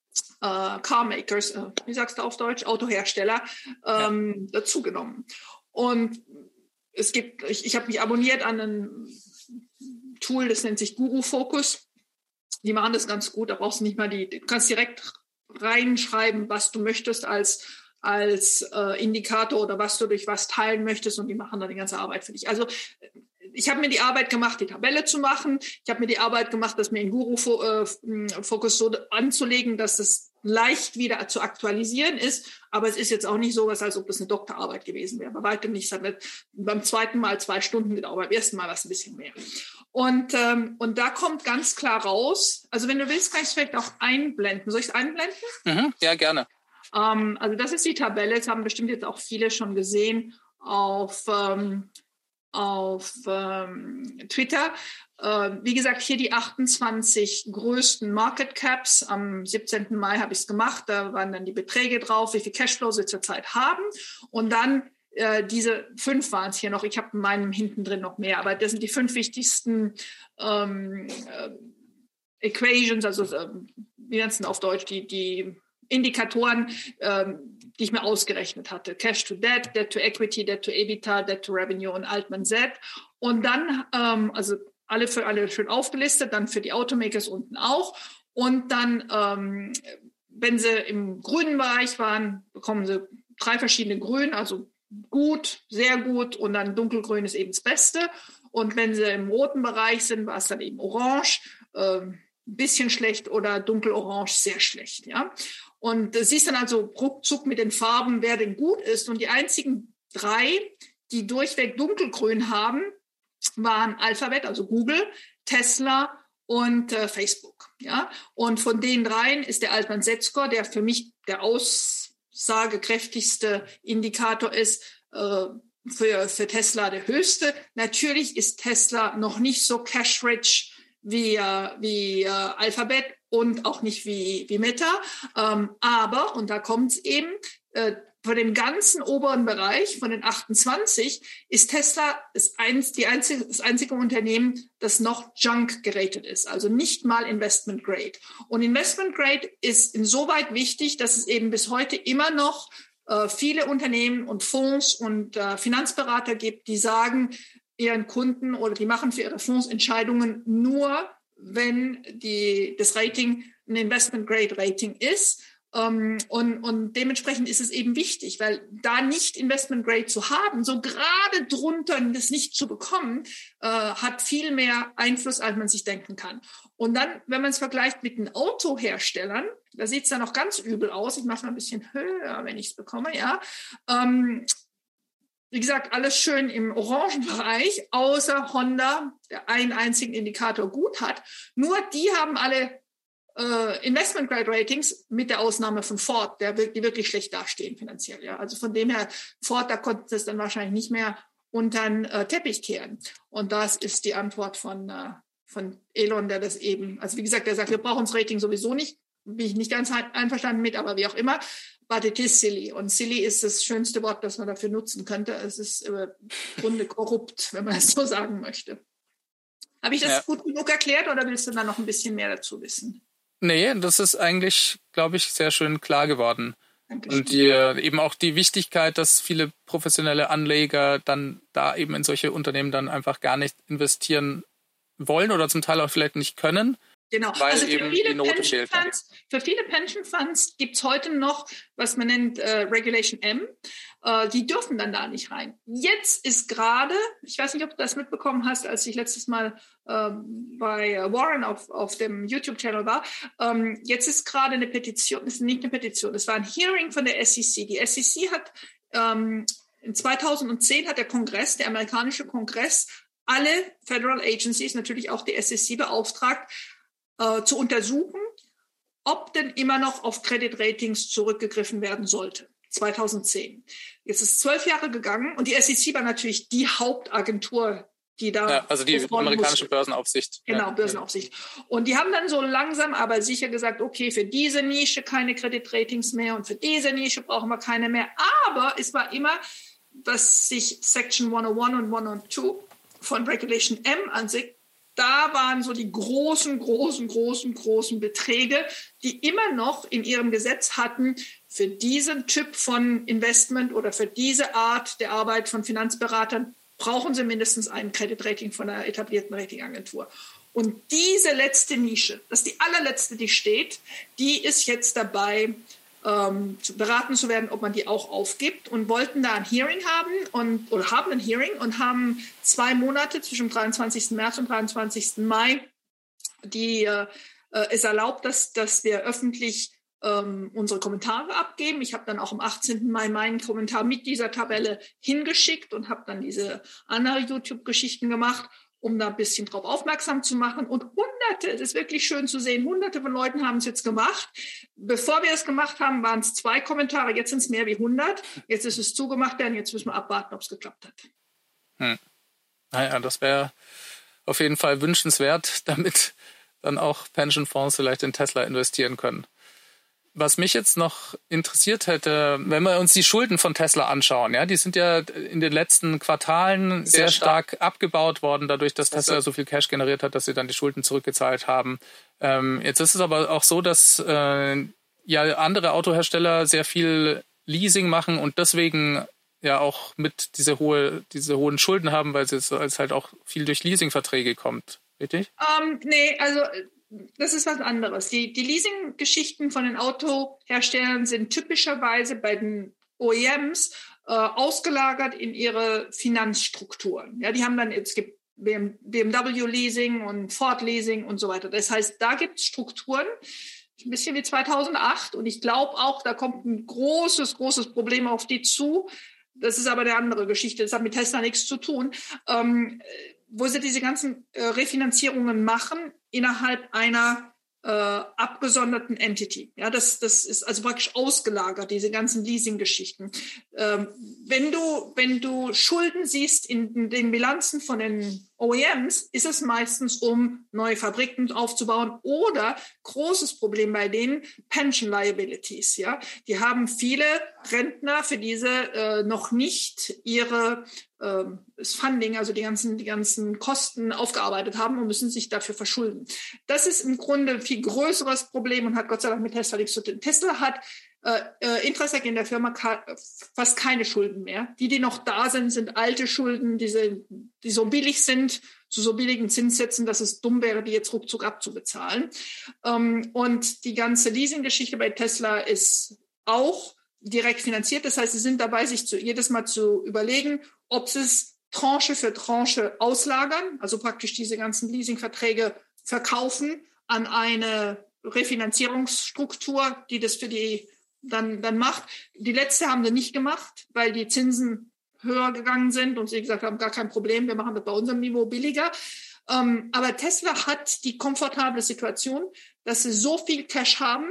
äh, Carmakers, äh, wie sagst du auf Deutsch, Autohersteller ähm, ja. dazugenommen. Und es gibt, ich, ich habe mich abonniert an ein Tool, das nennt sich Guru Focus. Die machen das ganz gut. Da brauchst du nicht mal die, du kannst direkt reinschreiben, was du möchtest als als äh, Indikator oder was du durch was teilen möchtest und die machen dann die ganze Arbeit für dich. Also ich habe mir die Arbeit gemacht, die Tabelle zu machen. Ich habe mir die Arbeit gemacht, das mir in Guru äh, so anzulegen, dass das leicht wieder zu aktualisieren ist. Aber es ist jetzt auch nicht so was, als ob das eine Doktorarbeit gewesen wäre. Bei weitem nicht. Beim zweiten Mal zwei Stunden gedauert, beim ersten Mal war es ein bisschen mehr. Und, ähm, und da kommt ganz klar raus, also wenn du willst, kann ich es vielleicht auch einblenden. Soll ich es einblenden? Mhm, ja, gerne. Ähm, also das ist die Tabelle, das haben bestimmt jetzt auch viele schon gesehen auf, ähm, auf ähm, Twitter. Äh, wie gesagt, hier die 28 größten Market Caps. Am 17. Mai habe ich es gemacht. Da waren dann die Beträge drauf, wie viel Cashflow sie zurzeit haben. Und dann äh, diese fünf waren es hier noch. Ich habe in meinem hinten drin noch mehr, aber das sind die fünf wichtigsten ähm, äh, Equations, also äh, wie nennt es auf Deutsch, die, die Indikatoren, ähm, die ich mir ausgerechnet hatte. Cash to Debt, Debt to Equity, Debt to EBITDA, Debt to Revenue und Altman Z. Und dann, ähm, also alle für alle schön aufgelistet, dann für die Automakers unten auch. Und dann, ähm, wenn sie im grünen Bereich waren, bekommen sie drei verschiedene Grün, also gut, sehr gut und dann dunkelgrün ist eben das Beste. Und wenn sie im roten Bereich sind, war es dann eben orange, äh, ein bisschen schlecht oder dunkelorange, sehr schlecht. Ja? Und siehst dann also ruckzuck mit den Farben, wer denn gut ist. Und die einzigen drei, die durchweg dunkelgrün haben, waren Alphabet, also Google, Tesla und äh, Facebook. Ja? Und von den dreien ist der Altman Z-Score, der für mich der Aus aussagekräftigste Indikator ist äh, für, für Tesla der höchste. Natürlich ist Tesla noch nicht so cash-rich wie, äh, wie äh, Alphabet und auch nicht wie, wie Meta. Ähm, aber, und da kommt es eben, äh, von dem ganzen oberen Bereich, von den 28, ist Tesla das, eins, die einzige, das einzige Unternehmen, das noch Junk geratet ist, also nicht mal Investment Grade. Und Investment Grade ist insoweit wichtig, dass es eben bis heute immer noch äh, viele Unternehmen und Fonds und äh, Finanzberater gibt, die sagen ihren Kunden oder die machen für ihre Fonds Entscheidungen nur, wenn die, das Rating ein Investment Grade Rating ist. Ähm, und, und dementsprechend ist es eben wichtig, weil da nicht Investment Grade zu haben, so gerade drunter das nicht zu bekommen, äh, hat viel mehr Einfluss, als man sich denken kann. Und dann, wenn man es vergleicht mit den Autoherstellern, da sieht es dann noch ganz übel aus. Ich mache mal ein bisschen höher, wenn ich es bekomme, ja. Ähm, wie gesagt, alles schön im orangen Bereich, außer Honda, der einen einzigen Indikator gut hat. Nur die haben alle äh, Investment Grade Ratings mit der Ausnahme von Ford, der, die wirklich schlecht dastehen finanziell. Ja. Also von dem her, Ford, da konnte es dann wahrscheinlich nicht mehr unter den äh, Teppich kehren. Und das ist die Antwort von, äh, von Elon, der das eben, also wie gesagt, der sagt, wir brauchen das Rating sowieso nicht. Bin ich nicht ganz einverstanden mit, aber wie auch immer. But it is silly. Und silly ist das schönste Wort, das man dafür nutzen könnte. Es ist im Grunde korrupt, wenn man es so sagen möchte. Habe ich das ja. gut genug erklärt oder willst du da noch ein bisschen mehr dazu wissen? Nee, das ist eigentlich, glaube ich, sehr schön klar geworden. Dankeschön. Und die, eben auch die Wichtigkeit, dass viele professionelle Anleger dann da eben in solche Unternehmen dann einfach gar nicht investieren wollen oder zum Teil auch vielleicht nicht können. Genau, weil also für viele, Pension Funds, für viele Pension Funds gibt es heute noch, was man nennt äh, Regulation M. Äh, die dürfen dann da nicht rein. Jetzt ist gerade, ich weiß nicht, ob du das mitbekommen hast, als ich letztes Mal ähm, bei Warren auf, auf dem YouTube-Channel war. Ähm, jetzt ist gerade eine Petition, ist nicht eine Petition, es war ein Hearing von der SEC. Die SEC hat ähm, in 2010 hat der Kongress, der amerikanische Kongress, alle Federal Agencies, natürlich auch die SEC beauftragt, äh, zu untersuchen, ob denn immer noch auf Credit Ratings zurückgegriffen werden sollte. 2010. Jetzt ist zwölf Jahre gegangen und die SEC war natürlich die Hauptagentur die da. Ja, also die amerikanische musste. Börsenaufsicht. Genau. Börsenaufsicht. Und die haben dann so langsam aber sicher gesagt, okay, für diese Nische keine Kreditratings mehr und für diese Nische brauchen wir keine mehr. Aber es war immer, was sich Section 101 und 102 von Regulation M an sich da waren so die großen, großen, großen, großen Beträge, die immer noch in ihrem Gesetz hatten, für diesen Typ von Investment oder für diese Art der Arbeit von Finanzberatern brauchen sie mindestens ein Kreditrating von einer etablierten Ratingagentur. Und diese letzte Nische, das ist die allerletzte, die steht, die ist jetzt dabei, ähm, beraten zu werden, ob man die auch aufgibt und wollten da ein Hearing haben und oder haben ein Hearing und haben zwei Monate zwischen 23. März und 23. Mai, die äh, äh, es erlaubt, dass, dass wir öffentlich ähm, unsere Kommentare abgeben. Ich habe dann auch am 18. Mai meinen Kommentar mit dieser Tabelle hingeschickt und habe dann diese andere YouTube-Geschichten gemacht um da ein bisschen drauf aufmerksam zu machen. Und hunderte, es ist wirklich schön zu sehen, hunderte von Leuten haben es jetzt gemacht. Bevor wir es gemacht haben, waren es zwei Kommentare, jetzt sind es mehr wie 100. Jetzt ist es zugemacht werden, jetzt müssen wir abwarten, ob es geklappt hat. Hm. Naja, das wäre auf jeden Fall wünschenswert, damit dann auch Pensionfonds vielleicht in Tesla investieren können. Was mich jetzt noch interessiert hätte, wenn wir uns die Schulden von Tesla anschauen, ja, die sind ja in den letzten Quartalen sehr, sehr stark. stark. abgebaut worden, dadurch, dass Tesla also, so viel Cash generiert hat, dass sie dann die Schulden zurückgezahlt haben. Ähm, jetzt ist es aber auch so, dass äh, ja andere Autohersteller sehr viel Leasing machen und deswegen ja auch mit diese hohe, diese hohen Schulden haben, weil es, halt auch viel durch Leasingverträge kommt. Richtig? Ähm, nee, also das ist was anderes. Die, die Leasing-Geschichten von den Autoherstellern sind typischerweise bei den OEMs äh, ausgelagert in ihre Finanzstrukturen. Ja, die haben dann, es gibt BMW Leasing und Ford Leasing und so weiter. Das heißt, da gibt es Strukturen, ein bisschen wie 2008. Und ich glaube auch, da kommt ein großes, großes Problem auf die zu. Das ist aber eine andere Geschichte. Das hat mit Tesla nichts zu tun. Ähm, wo sie diese ganzen äh, Refinanzierungen machen innerhalb einer äh, abgesonderten Entity. Ja, das, das ist also praktisch ausgelagert, diese ganzen Leasing-Geschichten. Ähm, wenn du, wenn du Schulden siehst in den Bilanzen von den OEMs, ist es meistens, um neue Fabriken aufzubauen oder großes Problem bei denen Pension Liabilities. Ja, die haben viele Rentner, für diese äh, noch nicht ihre ähm, das Funding, also die ganzen, die ganzen Kosten aufgearbeitet haben und müssen sich dafür verschulden. Das ist im Grunde ein viel größeres Problem und hat Gott sei Dank mit Tesla nichts zu tun. Tesla hat äh, äh Intrasec in der Firma fast keine Schulden mehr. Die, die noch da sind, sind alte Schulden, diese, die so billig sind, zu so billigen Zinssätzen, dass es dumm wäre, die jetzt ruckzuck abzubezahlen. Ähm, und die ganze Leasing-Geschichte bei Tesla ist auch direkt finanziert. Das heißt, sie sind dabei, sich zu, jedes Mal zu überlegen, ob sie es Tranche für Tranche auslagern, also praktisch diese ganzen Leasingverträge verkaufen an eine Refinanzierungsstruktur, die das für die dann, dann macht. Die letzte haben sie nicht gemacht, weil die Zinsen höher gegangen sind und sie gesagt haben, gar kein Problem, wir machen das bei unserem Niveau billiger. Ähm, aber Tesla hat die komfortable Situation, dass sie so viel Cash haben,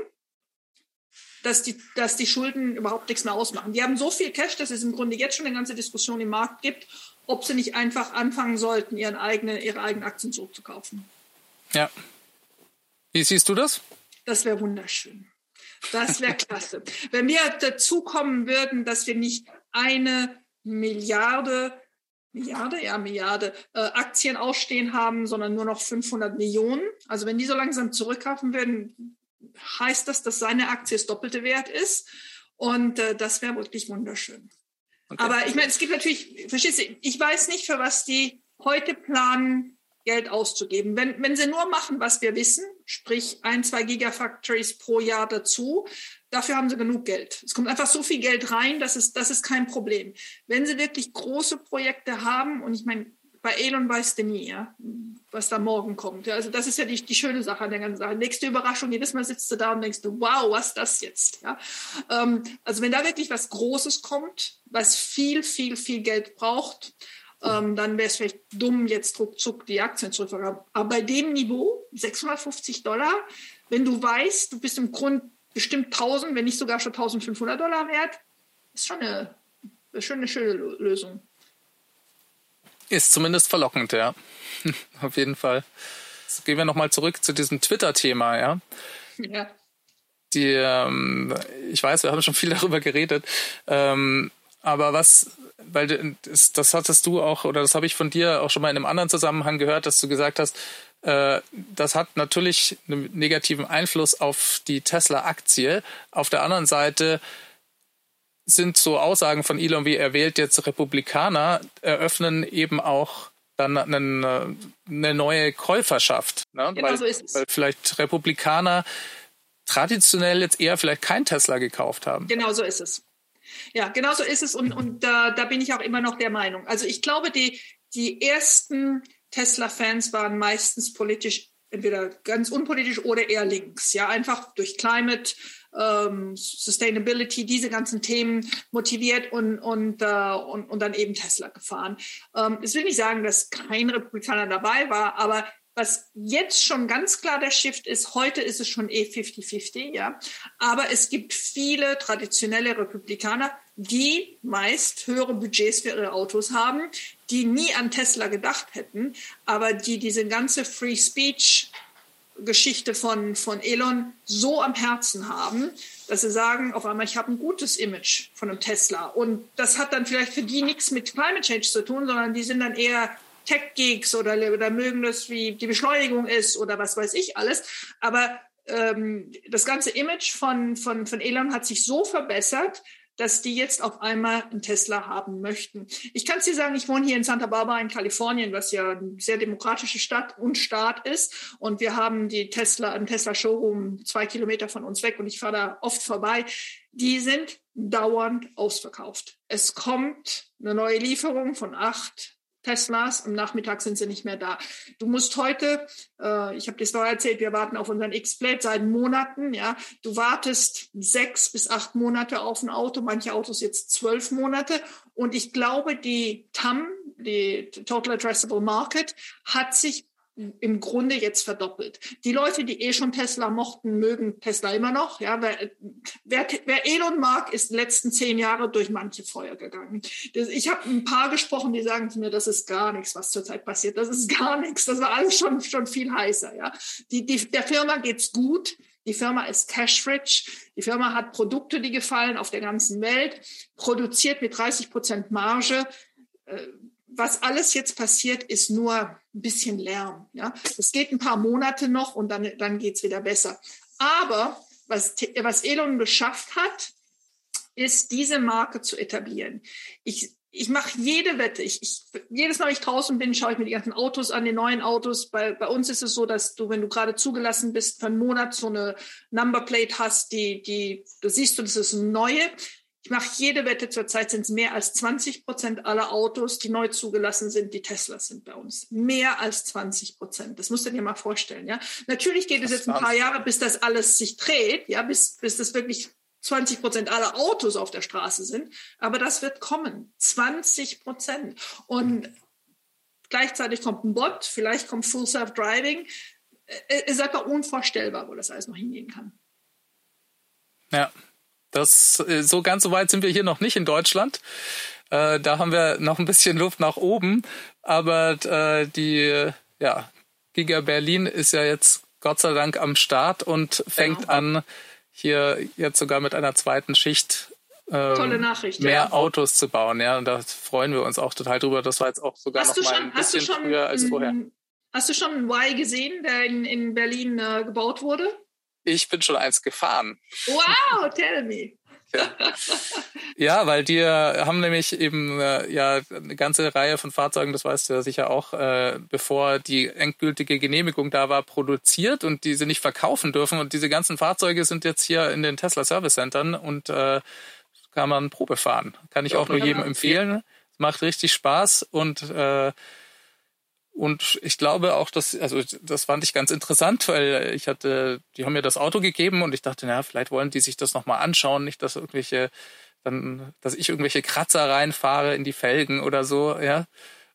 dass die, dass die Schulden überhaupt nichts mehr ausmachen. Die haben so viel Cash, dass es im Grunde jetzt schon eine ganze Diskussion im Markt gibt, ob sie nicht einfach anfangen sollten, ihren eigene, ihre eigenen Aktien zurückzukaufen. Ja. Wie siehst du das? Das wäre wunderschön. Das wäre klasse. Wenn wir dazu kommen würden, dass wir nicht eine Milliarde, Milliarde, ja, Milliarde äh, Aktien ausstehen haben, sondern nur noch 500 Millionen. Also wenn die so langsam zurückkaufen würden, heißt das, dass seine Aktie das doppelte Wert ist. Und äh, das wäre wirklich wunderschön. Okay. Aber ich meine, es gibt natürlich, verstehst du, ich weiß nicht, für was die heute planen, Geld auszugeben. Wenn, wenn sie nur machen, was wir wissen, sprich ein, zwei Gigafactories pro Jahr dazu, dafür haben sie genug Geld. Es kommt einfach so viel Geld rein, das ist, das ist kein Problem. Wenn sie wirklich große Projekte haben, und ich meine, bei Elon weißt du nie, ja, was da morgen kommt. Ja, also das ist ja die, die schöne Sache an der ganzen Sache. Nächste Überraschung, jedes Mal sitzt du da und denkst du, wow, was das jetzt? Ja, ähm, also wenn da wirklich was Großes kommt, was viel, viel, viel Geld braucht, ähm, dann wäre es vielleicht dumm, jetzt ruckzuck die Aktien zurückzuverkaufen. Aber bei dem Niveau, 650 Dollar, wenn du weißt, du bist im Grund bestimmt 1000, wenn nicht sogar schon 1500 Dollar wert, ist schon eine, schon eine schöne Lösung. Ist zumindest verlockend, ja. Auf jeden Fall. Jetzt gehen wir nochmal zurück zu diesem Twitter-Thema, ja. Ja. Die, ähm, ich weiß, wir haben schon viel darüber geredet. Ähm, aber was, weil das, das hattest du auch, oder das habe ich von dir auch schon mal in einem anderen Zusammenhang gehört, dass du gesagt hast, äh, das hat natürlich einen negativen Einfluss auf die Tesla-Aktie. Auf der anderen Seite sind so Aussagen von Elon wie er wählt jetzt Republikaner, eröffnen eben auch dann eine, eine neue Käuferschaft. Ne? Genau weil, so ist es. Weil vielleicht Republikaner traditionell jetzt eher vielleicht kein Tesla gekauft haben. Genau so ist es. Ja, genau so ist es und, und da, da bin ich auch immer noch der Meinung. Also ich glaube, die, die ersten Tesla-Fans waren meistens politisch entweder ganz unpolitisch oder eher links. Ja, einfach durch Climate, ähm, Sustainability, diese ganzen Themen motiviert und, und, äh, und, und dann eben Tesla gefahren. Ähm, ich will nicht sagen, dass kein Republikaner dabei war, aber was jetzt schon ganz klar der Shift ist, heute ist es schon eh 50-50, ja. Aber es gibt viele traditionelle Republikaner, die meist höhere Budgets für ihre Autos haben, die nie an Tesla gedacht hätten, aber die diese ganze Free Speech Geschichte von, von Elon so am Herzen haben, dass sie sagen, auf einmal, ich habe ein gutes Image von einem Tesla. Und das hat dann vielleicht für die nichts mit Climate Change zu tun, sondern die sind dann eher Tech-Geeks oder, oder mögen das, wie die Beschleunigung ist oder was weiß ich alles. Aber ähm, das ganze Image von, von, von Elon hat sich so verbessert, dass die jetzt auf einmal einen Tesla haben möchten. Ich kann es dir sagen, ich wohne hier in Santa Barbara in Kalifornien, was ja eine sehr demokratische Stadt und Staat ist. Und wir haben die Tesla, einen Tesla-Showroom zwei Kilometer von uns weg und ich fahre da oft vorbei. Die sind dauernd ausverkauft. Es kommt eine neue Lieferung von acht Teslas. Am Nachmittag sind sie nicht mehr da. Du musst heute, äh, ich habe dir vorher erzählt, wir warten auf unseren X-Plate seit Monaten. Ja, du wartest sechs bis acht Monate auf ein Auto, manche Autos jetzt zwölf Monate. Und ich glaube, die TAM, die Total Addressable Market, hat sich im Grunde jetzt verdoppelt. Die Leute, die eh schon Tesla mochten, mögen Tesla immer noch. Ja, wer, wer, wer Elon mag, ist die letzten zehn Jahre durch manche Feuer gegangen. Ich habe ein paar gesprochen, die sagen zu mir, das ist gar nichts, was zurzeit passiert. Das ist gar nichts. Das war alles schon, schon viel heißer. Ja, die, die, der Firma geht's gut. Die Firma ist cash-rich. Die Firma hat Produkte, die gefallen auf der ganzen Welt, produziert mit 30 Prozent Marge äh, was alles jetzt passiert, ist nur ein bisschen Lärm. Ja? Es geht ein paar Monate noch und dann, dann geht es wieder besser. Aber was, was Elon geschafft hat, ist, diese Marke zu etablieren. Ich, ich mache jede Wette. Ich, ich, jedes Mal, wenn ich draußen bin, schaue ich mir die ganzen Autos an, die neuen Autos. Bei, bei uns ist es so, dass du, wenn du gerade zugelassen bist, für einen Monat so eine Numberplate hast, die, die, du siehst, du, das ist eine neue. Ich mache jede Wette, zurzeit sind es mehr als 20 Prozent aller Autos, die neu zugelassen sind, die Teslas sind bei uns. Mehr als 20 Prozent. Das musst du dir mal vorstellen. Ja? Natürlich geht es jetzt ein paar Jahre, bis das alles sich dreht, ja, bis, bis das wirklich 20 Prozent aller Autos auf der Straße sind. Aber das wird kommen. 20 Prozent. Und gleichzeitig kommt ein Bot, vielleicht kommt Full Self Driving. Es ist einfach unvorstellbar, wo das alles noch hingehen kann. Ja, das, äh, so ganz so weit sind wir hier noch nicht in Deutschland. Äh, da haben wir noch ein bisschen Luft nach oben. Aber äh, die ja, Giga Berlin ist ja jetzt Gott sei Dank am Start und fängt genau. an, hier jetzt sogar mit einer zweiten Schicht ähm, mehr ja. Autos zu bauen. Ja, und da freuen wir uns auch total drüber. Das war jetzt auch sogar hast noch mal schon, ein bisschen schon, früher als vorher. Hast du schon einen Y gesehen, der in, in Berlin äh, gebaut wurde? Ich bin schon eins gefahren. Wow, tell me. Ja. ja, weil die haben nämlich eben äh, ja eine ganze Reihe von Fahrzeugen, das weißt du ja sicher auch, äh, bevor die endgültige Genehmigung da war, produziert und diese nicht verkaufen dürfen. Und diese ganzen Fahrzeuge sind jetzt hier in den Tesla Service Centern und äh, kann man Probe fahren. Kann ich auch nur jedem empfehlen. Macht richtig Spaß und äh, und ich glaube auch, dass, also das fand ich ganz interessant, weil ich hatte, die haben mir das Auto gegeben und ich dachte, na, vielleicht wollen die sich das nochmal anschauen, nicht, dass irgendwelche, dann, dass ich irgendwelche Kratzer reinfahre in die Felgen oder so, ja.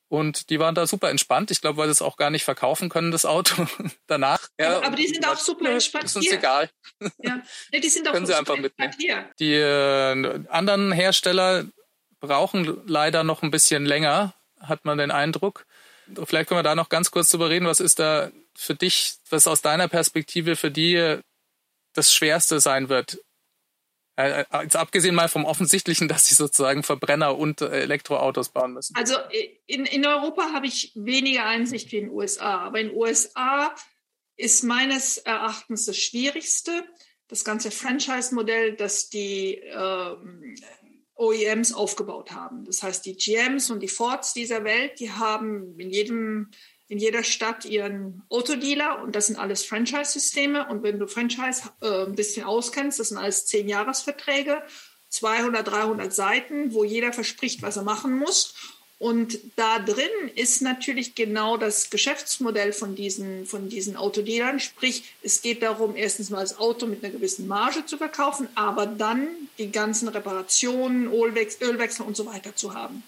Und die waren da super entspannt. Ich glaube, weil sie es auch gar nicht verkaufen können, das Auto danach. Ja, aber die sind auch super entspannt. Ist uns hier. egal. Ja. ja, die sind auch können sie einfach mitnehmen. Hier. Die äh, anderen Hersteller brauchen leider noch ein bisschen länger, hat man den Eindruck. Vielleicht können wir da noch ganz kurz drüber reden. Was ist da für dich, was aus deiner Perspektive für die das Schwerste sein wird? Äh, äh, jetzt abgesehen mal vom Offensichtlichen, dass sie sozusagen Verbrenner und Elektroautos bauen müssen. Also in, in Europa habe ich weniger Einsicht wie in den USA. Aber in den USA ist meines Erachtens das Schwierigste, das ganze Franchise-Modell, das die ähm, OEMs aufgebaut haben. Das heißt, die GMs und die Fords dieser Welt, die haben in jedem in jeder Stadt ihren Autodealer und das sind alles Franchise-Systeme. Und wenn du Franchise äh, ein bisschen auskennst, das sind alles zehn Jahresverträge, 200, 300 Seiten, wo jeder verspricht, was er machen muss. Und da drin ist natürlich genau das Geschäftsmodell von diesen, von diesen Autodealern. Sprich, es geht darum, erstens mal das Auto mit einer gewissen Marge zu verkaufen, aber dann die ganzen Reparationen, Ölwechsel, Ölwechsel und so weiter zu haben.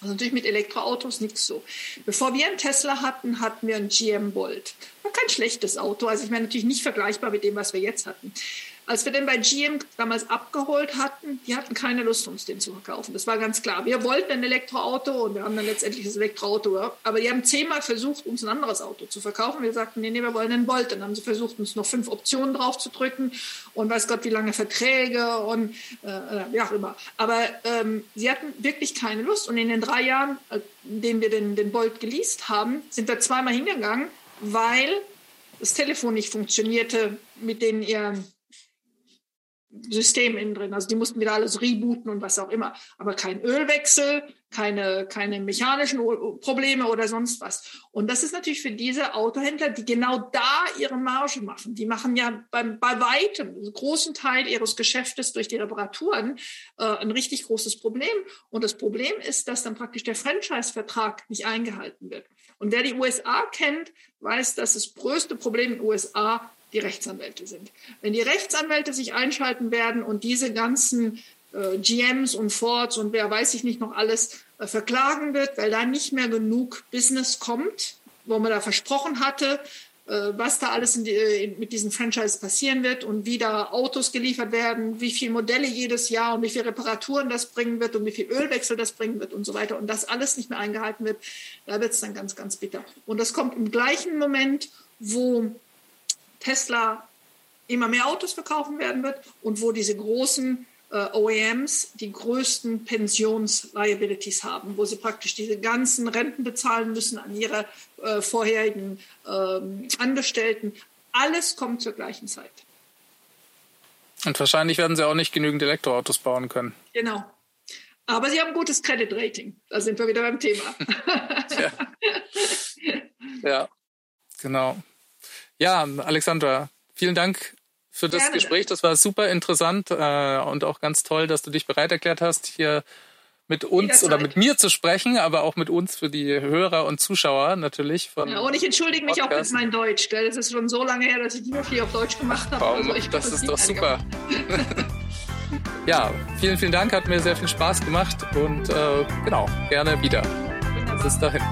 Also natürlich mit Elektroautos nichts so. Bevor wir einen Tesla hatten, hatten wir einen GM Bolt. War kein schlechtes Auto. Also ich meine natürlich nicht vergleichbar mit dem, was wir jetzt hatten. Als wir den bei GM damals abgeholt hatten, die hatten keine Lust, uns den zu verkaufen. Das war ganz klar. Wir wollten ein Elektroauto und wir haben dann letztendlich das Elektroauto. Aber die haben zehnmal versucht, uns ein anderes Auto zu verkaufen. Wir sagten, nee, nee, wir wollen einen Volt. Dann haben sie versucht, uns noch fünf Optionen drauf zu drücken und weiß Gott, wie lange Verträge und äh, wie auch immer. Aber ähm, sie hatten wirklich keine Lust. Und in den drei Jahren, äh, in denen wir den, den Bolt geleast haben, sind wir zweimal hingegangen, weil das Telefon nicht funktionierte, mit denen ihr System innen drin. Also die mussten wieder alles rebooten und was auch immer. Aber kein Ölwechsel, keine, keine mechanischen Probleme oder sonst was. Und das ist natürlich für diese Autohändler, die genau da ihre Marge machen. Die machen ja beim, bei weitem, einen großen Teil ihres Geschäftes durch die Reparaturen äh, ein richtig großes Problem. Und das Problem ist, dass dann praktisch der Franchise-Vertrag nicht eingehalten wird. Und wer die USA kennt, weiß, dass das größte Problem in den USA die Rechtsanwälte sind. Wenn die Rechtsanwälte sich einschalten werden und diese ganzen äh, GMs und Fords und wer weiß ich nicht noch alles äh, verklagen wird, weil da nicht mehr genug Business kommt, wo man da versprochen hatte, äh, was da alles die, äh, mit diesen Franchises passieren wird und wie da Autos geliefert werden, wie viele Modelle jedes Jahr und wie viele Reparaturen das bringen wird und wie viel Ölwechsel das bringen wird und so weiter und das alles nicht mehr eingehalten wird, da wird es dann ganz, ganz bitter. Und das kommt im gleichen Moment, wo Tesla immer mehr Autos verkaufen werden wird und wo diese großen äh, OEMs die größten Pensions-Liabilities haben, wo sie praktisch diese ganzen Renten bezahlen müssen an ihre äh, vorherigen ähm, Angestellten. Alles kommt zur gleichen Zeit. Und wahrscheinlich werden sie auch nicht genügend Elektroautos bauen können. Genau. Aber sie haben ein gutes Credit Rating. Da sind wir wieder beim Thema. ja. ja, genau. Ja, Alexandra, vielen Dank für das Gerne. Gespräch. Das war super interessant äh, und auch ganz toll, dass du dich bereit erklärt hast, hier mit uns oder mit mir zu sprechen, aber auch mit uns für die Hörer und Zuschauer natürlich. Von ja, und ich entschuldige mich auch für mein Deutsch. Gell? Das ist schon so lange her, dass ich nicht viel auf Deutsch gemacht habe. Also ich das ist doch super. ja, vielen, vielen Dank. Hat mir sehr viel Spaß gemacht und äh, genau, gerne wieder. Bis dahin.